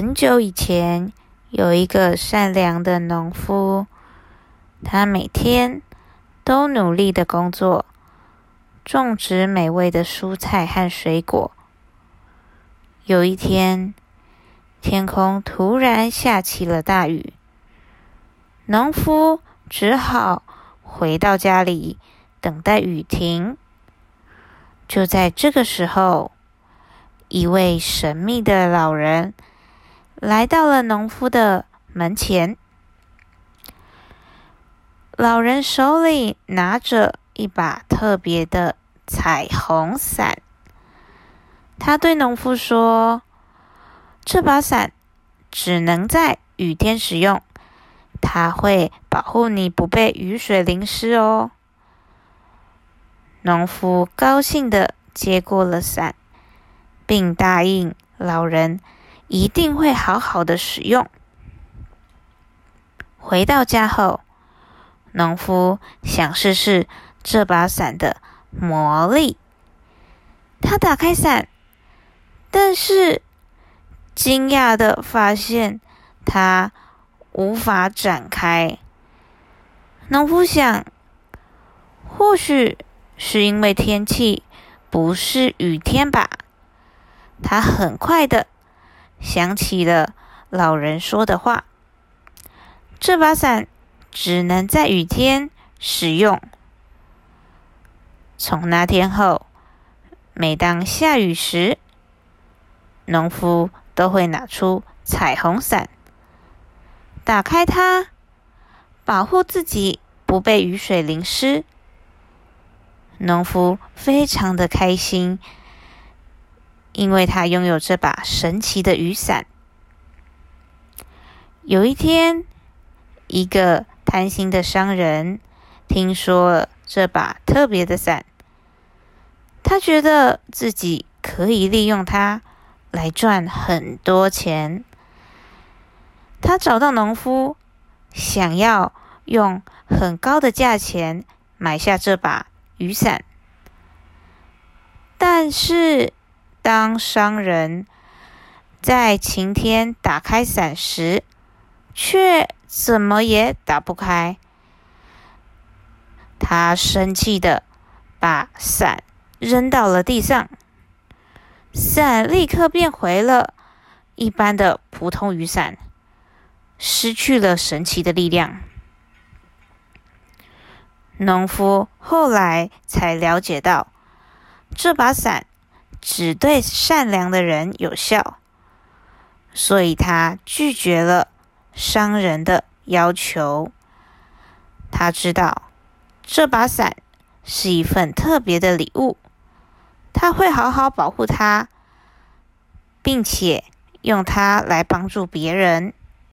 很久以前，有一个善良的农夫，他每天都努力的工作，种植美味的蔬菜和水果。有一天，天空突然下起了大雨，农夫只好回到家里等待雨停。就在这个时候，一位神秘的老人。来到了农夫的门前，老人手里拿着一把特别的彩虹伞。他对农夫说：“这把伞只能在雨天使用，它会保护你不被雨水淋湿哦。”农夫高兴的接过了伞，并答应老人。一定会好好的使用。回到家后，农夫想试试这把伞的魔力。他打开伞，但是惊讶的发现它无法展开。农夫想，或许是因为天气不是雨天吧。他很快的。想起了老人说的话：“这把伞只能在雨天使用。”从那天后，每当下雨时，农夫都会拿出彩虹伞，打开它，保护自己不被雨水淋湿。农夫非常的开心。因为他拥有这把神奇的雨伞。有一天，一个贪心的商人听说了这把特别的伞，他觉得自己可以利用它来赚很多钱。他找到农夫，想要用很高的价钱买下这把雨伞，但是。当商人在晴天打开伞时，却怎么也打不开。他生气的把伞扔到了地上，伞立刻变回了一般的普通雨伞，失去了神奇的力量。农夫后来才了解到，这把伞。只对善良的人有效，所以他拒绝了商人的要求。他知道这把伞是一份特别的礼物，他会好好保护它，并且用它来帮助别人。